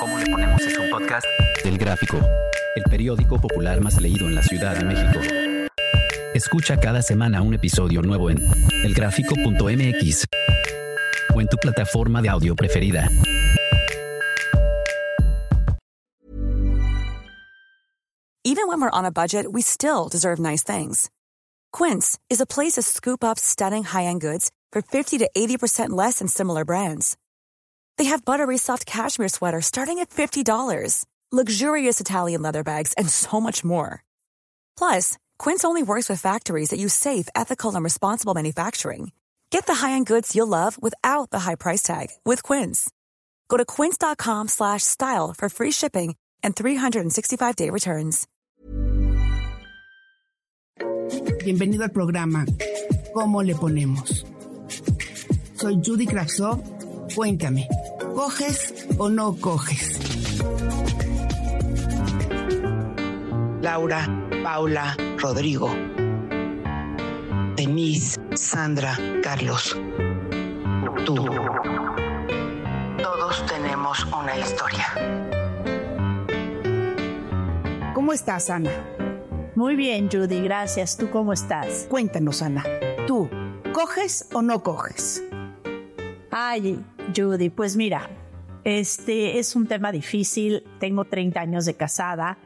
¿Cómo le ponemos es un podcast? Del Gráfico, el periódico popular más leído en la Ciudad de México. Escucha cada semana un episodio nuevo en elgráfico.mx o en tu plataforma de audio preferida. Even when we're on a budget, we still deserve nice things. Quince is a place to scoop up stunning high-end goods for 50 to 80% less than similar brands. They have buttery soft cashmere sweaters starting at $50, luxurious Italian leather bags, and so much more. Plus, Quince only works with factories that use safe, ethical, and responsible manufacturing. Get the high-end goods you'll love without the high price tag with Quince. Go to quince.com/style for free shipping and 365-day returns. Bienvenido al programa ¿Cómo le ponemos? Soy Judy Kravsov. Cuéntame, ¿coges o no coges? Laura, Paula, Rodrigo, Denise, Sandra, Carlos. Tú. Todos tenemos una historia. ¿Cómo estás, Ana? Muy bien, Judy, gracias. ¿Tú cómo estás? Cuéntanos, Ana. ¿Tú coges o no coges? Ay, Judy, pues mira, este es un tema difícil. Tengo 30 años de casada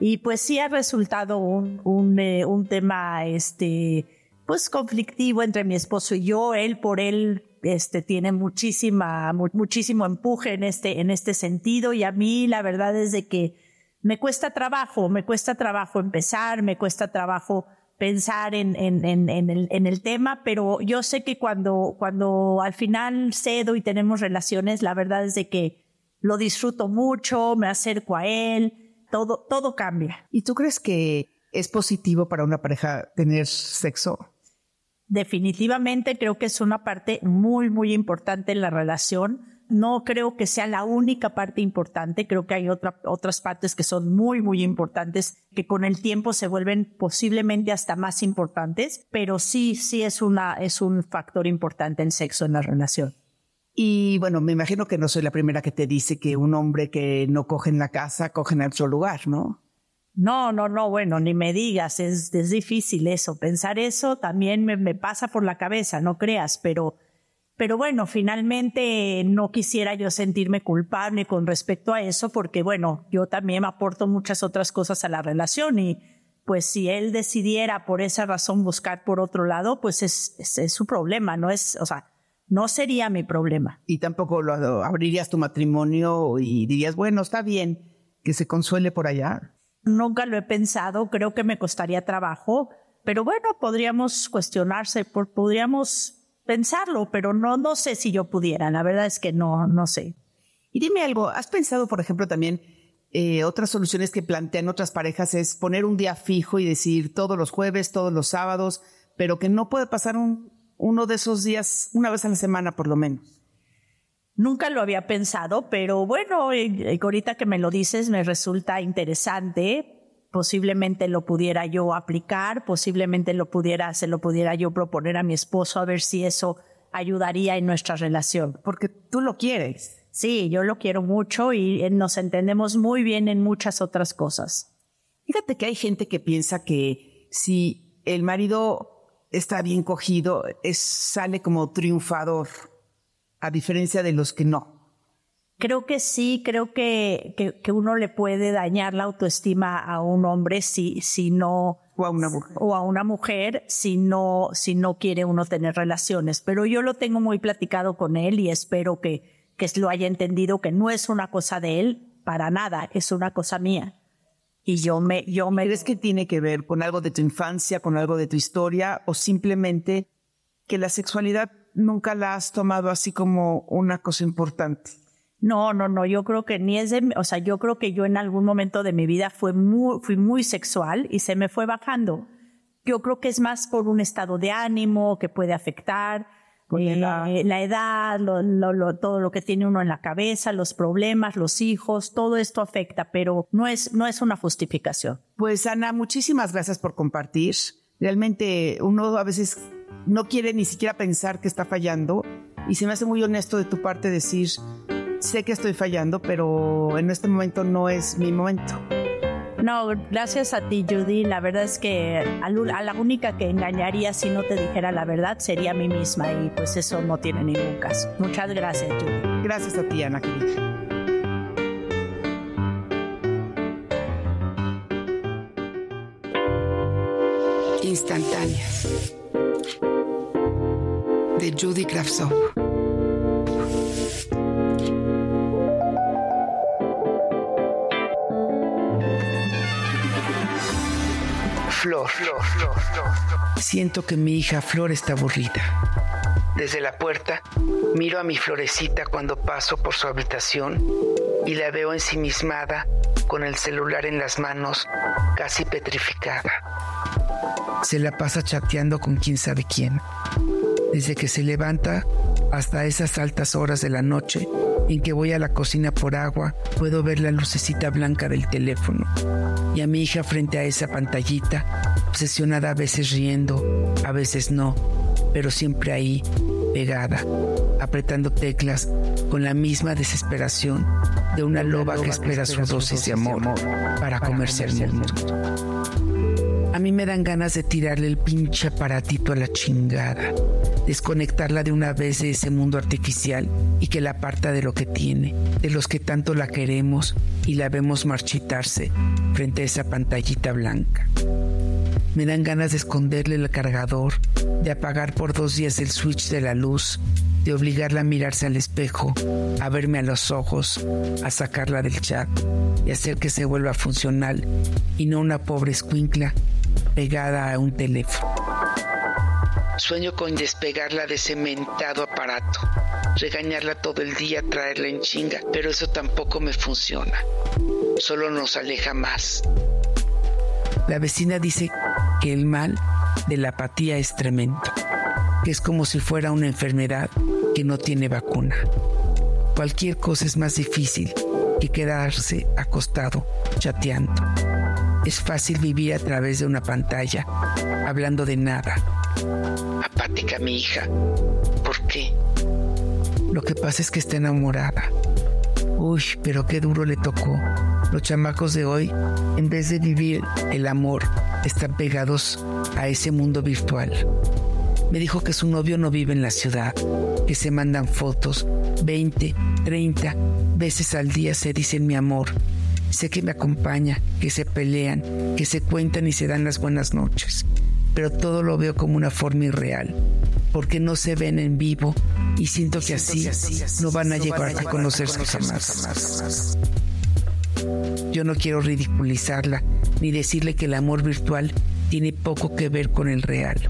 y pues sí ha resultado un, un, eh, un tema, este, pues conflictivo entre mi esposo y yo. Él por él este, tiene muchísima, mu muchísimo empuje en este, en este sentido y a mí la verdad es de que me cuesta trabajo, me cuesta trabajo empezar, me cuesta trabajo pensar en, en, en, en, el, en el tema, pero yo sé que cuando, cuando al final cedo y tenemos relaciones, la verdad es de que lo disfruto mucho, me acerco a él, todo, todo cambia. ¿Y tú crees que es positivo para una pareja tener sexo? Definitivamente creo que es una parte muy, muy importante en la relación. No creo que sea la única parte importante, creo que hay otra, otras partes que son muy, muy importantes, que con el tiempo se vuelven posiblemente hasta más importantes, pero sí, sí es, una, es un factor importante el sexo en la relación. Y bueno, me imagino que no soy la primera que te dice que un hombre que no coge en la casa, coge en otro lugar, ¿no? No, no, no, bueno, ni me digas, es, es difícil eso. Pensar eso también me, me, pasa por la cabeza, no creas, pero, pero bueno, finalmente no quisiera yo sentirme culpable con respecto a eso, porque bueno, yo también aporto muchas otras cosas a la relación y pues si él decidiera por esa razón buscar por otro lado, pues es, es, es su problema, no es, o sea, no sería mi problema. Y tampoco lo, abrirías tu matrimonio y dirías, bueno, está bien que se consuele por allá. Nunca lo he pensado, creo que me costaría trabajo, pero bueno, podríamos cuestionarse, podríamos pensarlo, pero no, no sé si yo pudiera, la verdad es que no, no sé. Y dime algo, ¿has pensado, por ejemplo, también eh, otras soluciones que plantean otras parejas es poner un día fijo y decir todos los jueves, todos los sábados, pero que no puede pasar un, uno de esos días una vez a la semana por lo menos? Nunca lo había pensado, pero bueno, ahorita que me lo dices me resulta interesante. Posiblemente lo pudiera yo aplicar, posiblemente lo pudiera, se lo pudiera yo proponer a mi esposo a ver si eso ayudaría en nuestra relación. Porque tú lo quieres. Sí, yo lo quiero mucho y nos entendemos muy bien en muchas otras cosas. Fíjate que hay gente que piensa que si el marido está bien cogido, es, sale como triunfador a diferencia de los que no. Creo que sí, creo que, que, que, uno le puede dañar la autoestima a un hombre si, si no... O a una mujer. O a una mujer si no, si no quiere uno tener relaciones. Pero yo lo tengo muy platicado con él y espero que, que lo haya entendido que no es una cosa de él para nada, es una cosa mía. Y yo me, yo me... ¿Crees que tiene que ver con algo de tu infancia, con algo de tu historia o simplemente que la sexualidad nunca la has tomado así como una cosa importante. No, no, no, yo creo que ni es de, o sea, yo creo que yo en algún momento de mi vida fue muy, fui muy sexual y se me fue bajando. Yo creo que es más por un estado de ánimo que puede afectar, eh, la, la edad, lo, lo, lo, todo lo que tiene uno en la cabeza, los problemas, los hijos, todo esto afecta, pero no es, no es una justificación. Pues Ana, muchísimas gracias por compartir. Realmente uno a veces no quiere ni siquiera pensar que está fallando y se me hace muy honesto de tu parte decir sé que estoy fallando, pero en este momento no es mi momento. No, gracias a ti, Judy. La verdad es que a la única que engañaría si no te dijera la verdad sería a mí misma y pues eso no tiene ningún caso. Muchas gracias, Judy. Gracias a ti, Ana querida. Instantáneas de Judy Kravtsov. Flor. Flor, Flor, Flor. Siento que mi hija Flor está aburrida. Desde la puerta miro a mi florecita cuando paso por su habitación y la veo ensimismada con el celular en las manos, casi petrificada. Se la pasa chateando con quién sabe quién. Desde que se levanta hasta esas altas horas de la noche en que voy a la cocina por agua, puedo ver la lucecita blanca del teléfono. Y a mi hija frente a esa pantallita, obsesionada a veces riendo, a veces no, pero siempre ahí, pegada, apretando teclas con la misma desesperación de una loba que espera su dosis de amor para comerse el mundo. A mí me dan ganas de tirarle el pinche aparatito a la chingada, desconectarla de una vez de ese mundo artificial y que la aparta de lo que tiene, de los que tanto la queremos y la vemos marchitarse frente a esa pantallita blanca. Me dan ganas de esconderle el cargador, de apagar por dos días el switch de la luz, de obligarla a mirarse al espejo, a verme a los ojos, a sacarla del chat y hacer que se vuelva funcional y no una pobre escuincla pegada a un teléfono. Sueño con despegarla de ese mentado aparato, regañarla todo el día, traerla en chinga, pero eso tampoco me funciona. Solo nos aleja más. La vecina dice que el mal de la apatía es tremendo, que es como si fuera una enfermedad que no tiene vacuna. Cualquier cosa es más difícil que quedarse acostado chateando. Es fácil vivir a través de una pantalla, hablando de nada. Apática mi hija. ¿Por qué? Lo que pasa es que está enamorada. Uy, pero qué duro le tocó. Los chamacos de hoy, en vez de vivir el amor, están pegados a ese mundo virtual. Me dijo que su novio no vive en la ciudad, que se mandan fotos 20, 30 veces al día se dicen mi amor Sé que me acompaña, que se pelean, que se cuentan y se dan las buenas noches, pero todo lo veo como una forma irreal, porque no se ven en vivo y siento que así no van a llegar a conocerse jamás. Yo no quiero ridiculizarla ni decirle que el amor virtual tiene poco que ver con el real.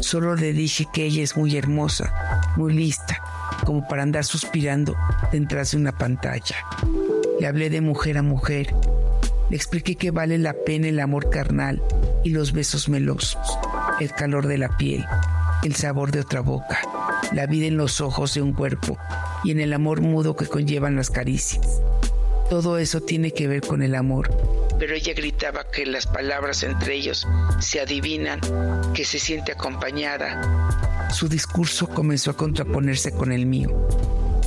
Solo le dije que ella es muy hermosa, muy lista, como para andar suspirando detrás de una pantalla. Le hablé de mujer a mujer. Le expliqué que vale la pena el amor carnal y los besos melosos, el calor de la piel, el sabor de otra boca, la vida en los ojos de un cuerpo y en el amor mudo que conllevan las caricias. Todo eso tiene que ver con el amor. Pero ella gritaba que las palabras entre ellos se adivinan, que se siente acompañada. Su discurso comenzó a contraponerse con el mío.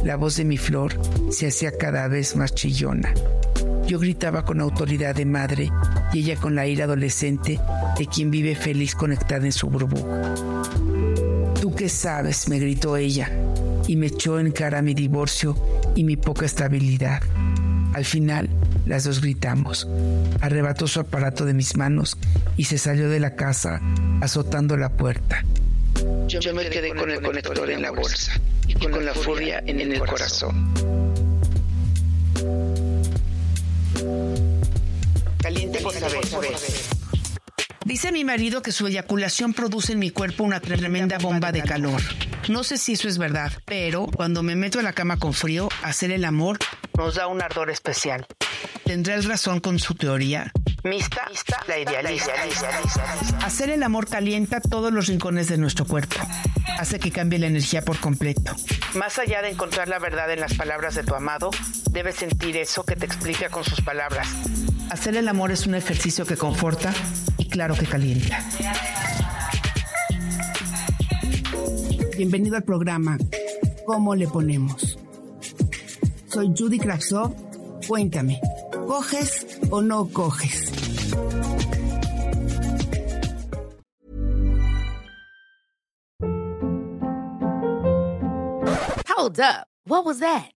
La voz de mi flor se hacía cada vez más chillona. Yo gritaba con autoridad de madre y ella con la ira adolescente de quien vive feliz conectada en su burbuja. ¿Tú qué sabes? me gritó ella y me echó en cara mi divorcio y mi poca estabilidad. Al final, las dos gritamos. Arrebató su aparato de mis manos y se salió de la casa azotando la puerta. Yo, me quedé con el conector en la bolsa y con la furia en el corazón. Caliente por saber. Dice mi marido que su eyaculación produce en mi cuerpo una tremenda bomba de calor. No sé si eso es verdad, pero cuando me meto en la cama con frío, hacer el amor nos da un ardor especial. ¿Tendrá el razón con su teoría? Mista, la idealiza. Hacer el amor calienta todos los rincones de nuestro cuerpo. Hace que cambie la energía por completo. Más allá de encontrar la verdad en las palabras de tu amado, debes sentir eso que te explica con sus palabras. Hacer el amor es un ejercicio que conforta claro que calienta. Bienvenido al programa ¿Cómo le ponemos? soy Judy Kravtsov. Cuéntame, ¿coges o no coges? Hold up. What was that?